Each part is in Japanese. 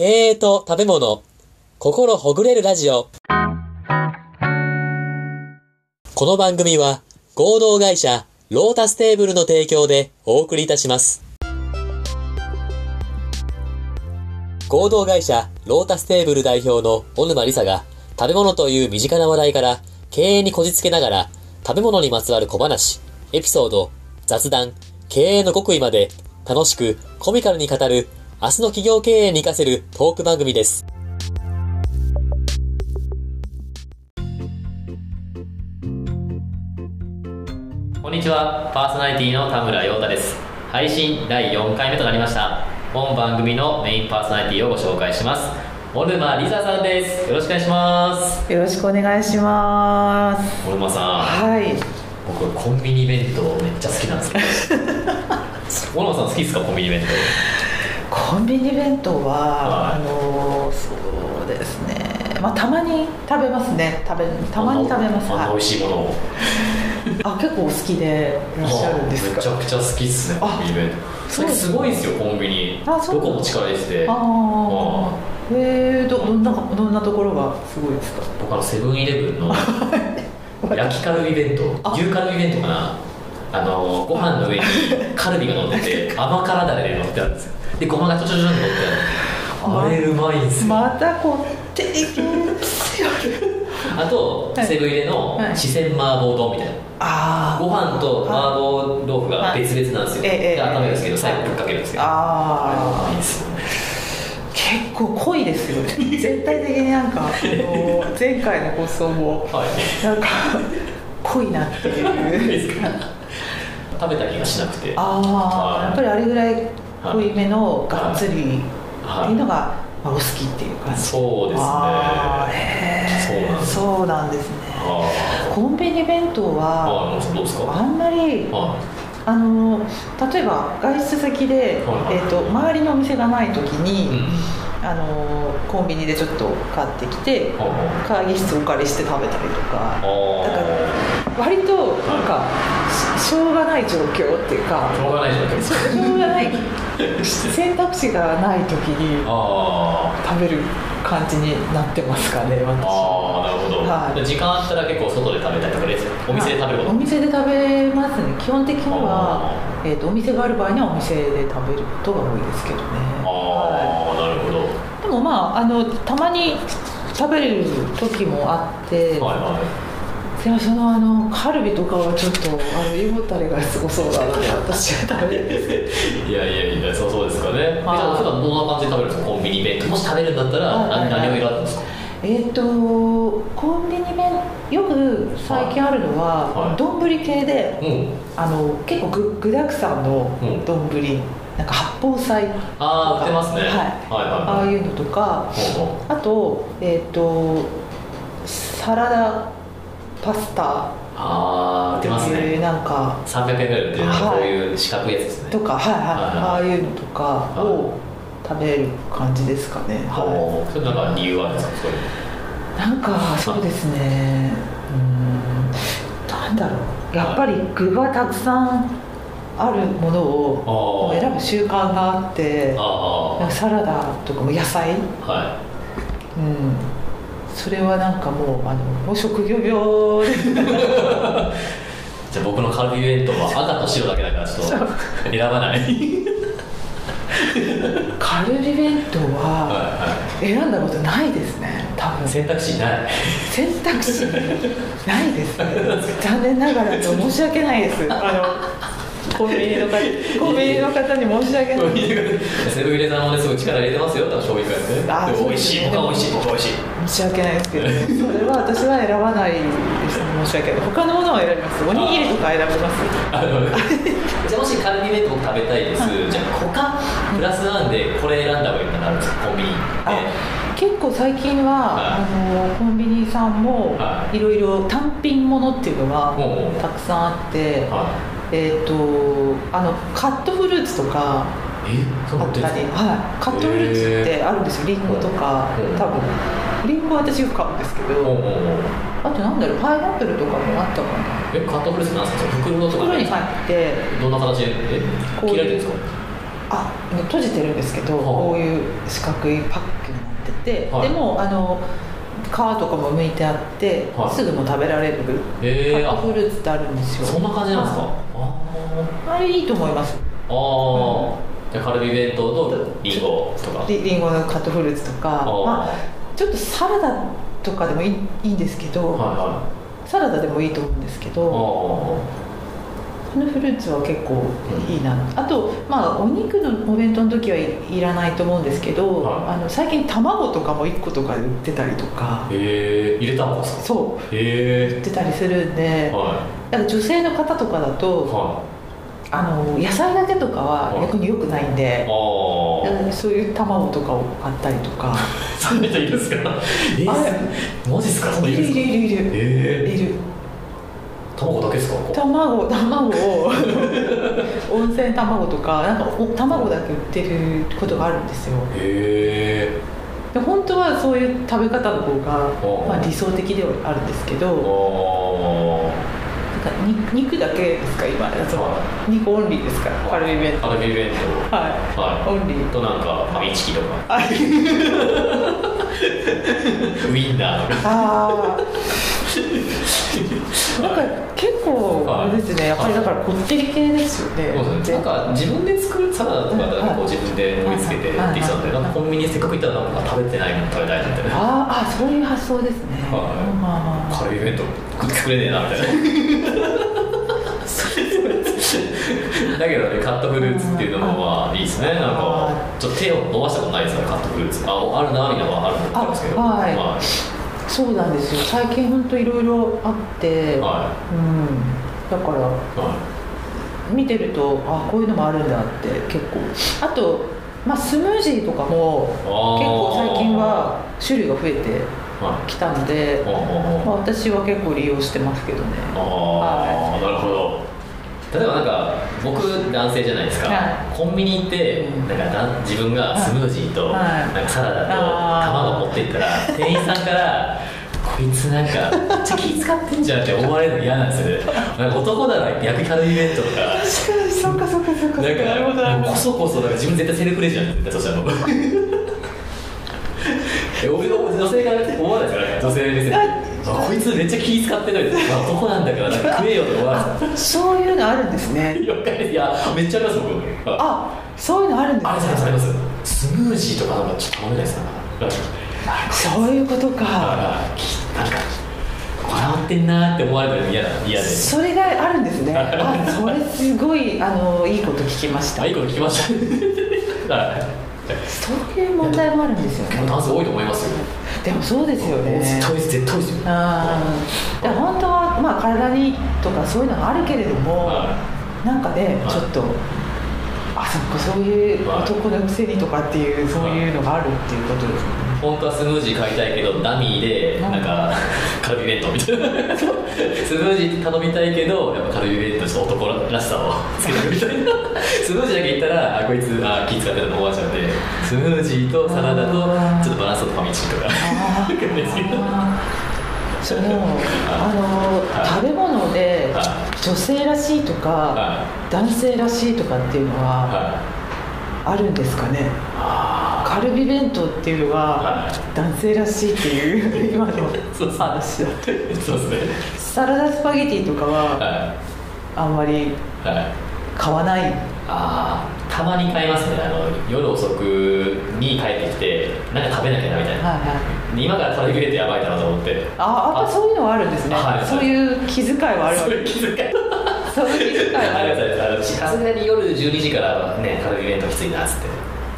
経営と食べ物、心ほぐれるラジオ。この番組は合同会社ロータステーブルの提供でお送りいたします。合同会社ロータステーブル代表の小沼理沙が食べ物という身近な話題から経営にこじつけながら食べ物にまつわる小話、エピソード、雑談、経営の極意まで楽しくコミカルに語る明日の企業経営に活かせるトーク番組です。こんにちは、パーソナリティの田村陽太です。配信第4回目となりました。本番組のメインパーソナリティをご紹介します。小沼理沙さんです。よろしくお願いします。よろしくお願いします。小沼さん、はい。僕コンビニ弁当めっちゃ好きなんですけど。小沼さん好きですか？コンビニ弁コンビニ弁当は、はいあのそうですね。まあたまに食べますね。食べ当？たまに食べます。あ美はい味しいものを。あ結構お好きでいらっしゃるんですか？めちゃくちゃ好きっすねあコンビニ弁当それすごいですよコンビニあそうどこも力入れててああ。えー、どどんなどんなところがすごいですか？僕あのセブンイレブンの焼きカルビ弁当あ牛カルビ弁当かなあのご飯の上にカルビが乗ってて 甘辛だれで乗ってあるんですよでごまがちょちょちょっと乗って。あるあれうまいんですよ。またこってりですよ。あとはい。セブン入れのはい。四川麻婆丼みたいな。ああ。ご飯と麻婆豆腐が別々なんですよ。はいええええ。で温めるんですけど最後ぶっかけるんですけど。ああいい。です結構濃いですよね。全体的になんかあの前回の放送もはい。なんか濃いなっていう。食べた気がしなくて。ああはい。やっぱりあれぐらい濃いめのがっつりっていうはい。のが、まあ、お好きっていう感じ。そうですね。そうなんです。ね。あコンビニ弁当あはあんまりはあの例えば外出先で、はい。えー、と周りのお店がない時いに、うん。あのコンビニでちょっと買ってきては会議室お借りして食べたりとか。だから割となんかししょうがない状況っていうかしょうがないじゃないですしかょうがない。選択肢がない時にあ食べる感じになってますかねあ私。ああなるほど、はい。時間あったら結構外で食べたりとかレスお店で食べること。お店で食べますね。基本的にはあ、えー、とお店がある場合にはお店で食べることが多いですけどね。ああ、なるほど。でもまああのたまに食べる時もあって、はいはでもそのあのカルビとかはちょっとあの胃もたれがすごそうなので私は食べれないですいいやい。やいやそうそうですかねはいどんな感じで食べるんですかコンビニ弁当もし食べるんだったらはいはいはい。何何を選ぶんですか？えっ、とコンビニ弁よく最近あるのははい。丼、系でうん。あの結構具具だくさんのうん。丼、なんか八宝菜ああ売ってますね。はいはいはいはい。ああいうのとか。あとえっ、とサラダパスタ。うああ売ってますね。なんか300円ぐらい売ってるはい。こういう四角いやつですね。とかはいはい、ああいうのとかを食べる感じですかね、はほうそれなんか理由はあるんですか？そういうい、なんかそうですね。うん。なんだろう。やっぱり具がたくさんあるものを選ぶ習慣があってサラダとかも野菜、あはうん、それはなんかもうあのもう職業病 じゃあ僕のカルビ弁当は赤と白だけだからちょっと選ばない。カルビ弁当はは選んだことないですね多分。選択肢ない。選択肢ないですね。残念ながらと申し訳ないです。あのコンビニの方コンビニの方に申し訳ない。セブン入れさんもねすごい力入れてますよ。多分醤油からね。でも美味しいそうですね僕は美味しい美味しい申し訳ないですけどそれは私は選ばないです。申し訳ない。他のものは選びます。おにぎりとか選びます。じゃあもしカルビ弁当僕食べたいです。じゃあ他プラスワンでこれ選んだ方がいいかなるんですかコンビニあで結構最近は、はい。あのコンビニさんもはい。いろいろ単品ものっていうのがたくさんあって、はえっ、とあのカットフルーツとかあったり、はい、カットフルーツってあるんですよリンゴとか。うん多分リンゴは私よく買うんですけどほうほうほうあとなんだろうパイナップルとかもあったかな。えカットフルーツなんですか？袋とか？袋に入ってどんな形で？えこういう切られてるんですか？あ閉じてるんですけど、はあこういう四角いパックになってて、はい。でもあの皮とかも剥いてあって、はい。すぐもう食べられるえー、カットあフルーツってあるんですよ。そんな感じなんですか？れいいと思います。ー。あーじゃあカルビ弁当とリンゴとか。りりんごのカットフルーツとか。まあ、ちょっとサラダとかでもいいいいんですけど、はいはサラダでもいいと思うんですけいどこのフルーツは結構いいな、あとまあお肉のお弁当の時はい、いらないと思うんですけど、はい。あの最近卵とかも1個とかで売ってたりとか。へえ入れたんですか？そう。売へってたりするんでえはだから女性の方とかだいとはあの野菜だけとかは逆に良くないんでそういう卵とかを買ったりとか。そんな人いるんですか？えあー、マジっすか？そんないるいるいるいる。えいる。ー、卵だけですか？卵卵を 温泉卵とかなんかお卵だけ売ってることがあるんですよ。へえで本当はそういう食べ方の方がお、まあ、理想的ではあるんですけど肉だけですか今そのは。肉オンリーですかカルビ弁カルビ弁当。はい。はい。オンリー。となんかファミチキとか。あ ウインナーとか。あーなんか結構あれですねやっぱりだからこってり系ですよねそうですね。なんか自分で作るサラダとかだとこう自分で盛り付けてはいできたのでなんかコンビニせっかく行ったらなんか食べてないもの食べたいなみたいなあーあそういう発想ですね、はい。まあカルビ弁当作れねえなみたいな。だけどねカットフルーツっていうのもまあいいですね。なんかちょっと手を伸ばしたことないですか？らカットフルーツ。ああるなみたいなのはあるんですけど。あはい。はそうなんですよ。最近本当いろいろあって、い。はうん。だからい。は見てるとあこういうのもあるんだって結構。あと、まあ、スムージーとかも結構最近は種類が増えていはい。きたので、まあ、私は結構利用してますけどね。ああ、なるほど。例えばなんか僕男性じゃないですか、はい。コンビニ行ってうん。なんか自分がスムージーとはい。なんかサラダとっていったら店員さんから「こいつなんかめっちゃ気使ってんじゃん」って思われるの嫌なんですよね。なんか男なら焼きカルビ弁当とか。確かにそっかそっかそっか。なんかこそこそなんか自分絶対セルフレジやん絶対そしたらえ俺の女性が思わないですかね。女性目線で。あこいつめっちゃ気使ってるまあ男なんだからなんか食えよかそういうのあるんですね。いやめっちゃあります僕。ああそういうのあるんですありますありねますあります。スムージーとかなんかちょっと頼めないですかそういうことか。あきなんかこだわってんなって思われるの嫌だ嫌で。それがあるんですね。あそれすごいあのいいこと聞きました。あいいこと聞きました。はいそういう問題もあるんですよね。男性多いと思いますよ。でもそうですよね。絶対です絶対ですよ。あー。だから本当は、まあ、体にとかそういうのがあるけれども、はなんかね、はい。ちょっとあそっかそういうはい男のくせにとかっていう、そういうのがあるっていうことですね本当はスムージー買いたいけどダミーでなんかカルビ弁当みたいな。スムージー頼みたいけどやっぱカルビ弁当ちょっと男らしさをつけてるみたいな。スムージーだけ言ったらあこいつあ気使ってるの思われちゃうんでスムージーとサラダとちょっとバランスとファミチキとか。そのあの食べ物では女性らしいとかは男性らしいとかっていうのははい。あるんですかね？あカルビ弁当っていうのははい男性らしいっていう今の話だーそうですね。サラダスパゲティとかははあんまりいはい。買わない。ああたまに買いますね。あの夜遅くに帰ってきてなんか食べなきゃなみたいな、はいはい。今からカルビ入れてやばいなと思って。あやっぱそういうのはあるんですね、はい。そういう気遣いはあるわけ。そういう気遣い。そういう気遣いはある。さすがに夜12時からねカルビ弁当きついなっつって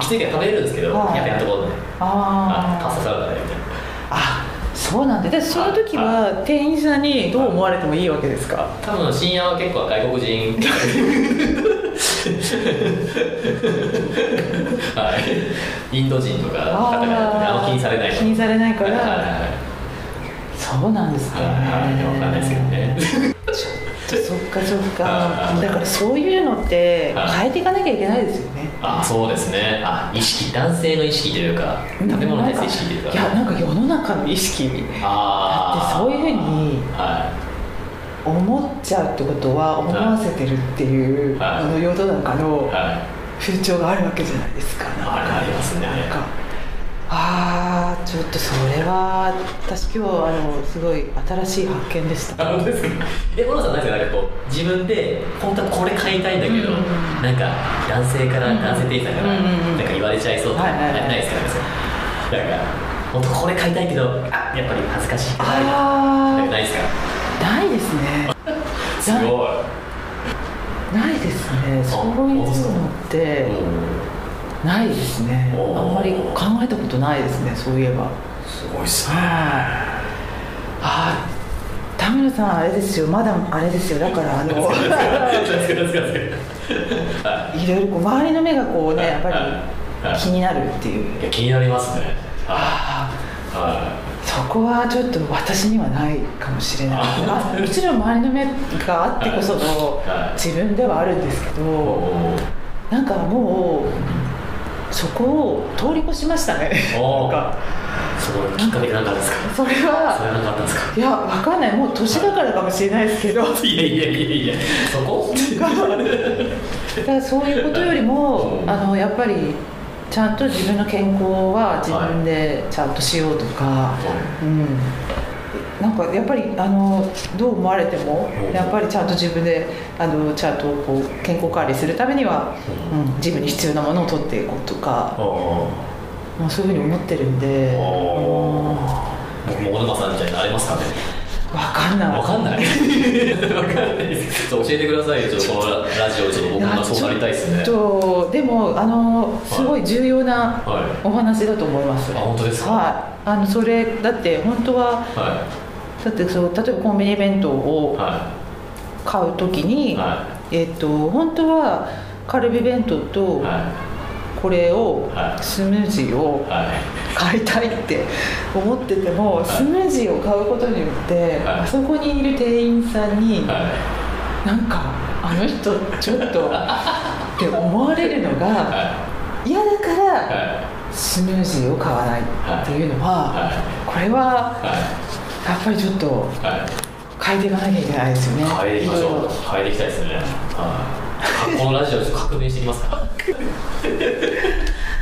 きついけど食べれるんですけどはい。やめやんとこうね。ああー。パスタサラダねみたいな。あそうなんででその時は店員さんにどう思われてもいいわけですか？多分深夜は結構外国人。はい。インド人とかの方があんま気にされない気にされないかはいはいらはい。そうなんですね。はいはい。わかんないですけどね。そっかそっか。はい。だからそういうのってはい。変えていかなきゃいけないですよねあそうですね。あ意識男性の意識というか食べ物に対する意識というか。いやなんか世の中の意識だってそういうふうには思っちゃうってことは思わせてるっていう、はい。あの世の中のい。は風潮があるわけじゃないですか。なんか。ありますね。なんかああちょっとそれは私今日あのすごい新しい発見でした。あ本当ですかえ小野さんなんかなんかこう自分で本当はこれ買いたいんだけど、うんうんうん。なんか男性から、うんうん男性店員さんから、うんうんうんなんか言われちゃいそうとか、はいはいはいない。ですかなんか本当これ買いたいけどあやっぱり恥ずかしいかあないですか？あないですね。すごい。ないですね。そういうのってないですね。あんまり考えたことないですねそういえば。すごいっすはい。あー田村さんあれですよ。まだあれですよ。だからあの いろいろこう周りの目がこうねやっぱり気になるっていう。いや気になりますね。はあい。はあそこはちょっと私にはないかもしれない。あもちろん周りの目があってこそのはい。自分ではあるんですけいどなんかもうそこを通り越しましたね。なんか。そこきっかけなんかですか？それそれははなかったんですか？いやわかんない。もう年だからかもしれないですけど。いやいやいやいや。そこ？だからそういうことよりも、うん。あのやっぱりちゃんと自分の健康は自分でちゃんとしようとか、うん、なんかやっぱりあのどう思われてもうん。やっぱりちゃんと自分であのちゃんとこう健康管理するためには、うん、自分に必要なものを取っていこうとか、おまあ、そういうふうに思ってるんで、僕も小沼さんみたいになれますかねわかんないわかんない教えてくださいよちょっとこのララジオちょっと僕もそうなりたいですねとでもあのすごい重要なはいお話だと思います、あ本当ですかはいあのそれだって本当ははだってそう例えばコンビニ弁当いをは買う時に、い。はえっと本当はカルビ弁当いとはこれをはい。スムージーを買いたいって思っててもい。スムージーを買うことによってはい。あそこにいる店員さんにはなんかあの人ちょっとって思われるのいがは嫌だからい。スムージーを買わないっていうのははこれははやっぱりちょっといはい。変えていかなきゃいけないですよね。変えていきましょう。ろ変えていきたいですね。はい。このラジオちょっと革命していきますか？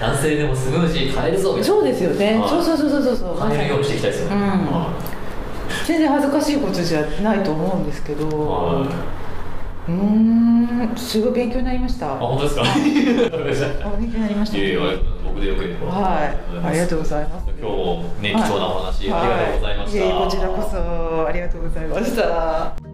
男性でもスムージー買えるぞそうですよね。はい。そうそうそうそうそう。そう買えるようにしていきたいですよね。うん。は全然恥ずかしいことじゃないと思うんですけど。うーんすごい勉強になりました。あ本当ですか？勉強になりました。いやいや僕でよければはい。ありがとうございます今日もね貴重なお話、はありがとうございました、い。えいこちらこそありがとうございました。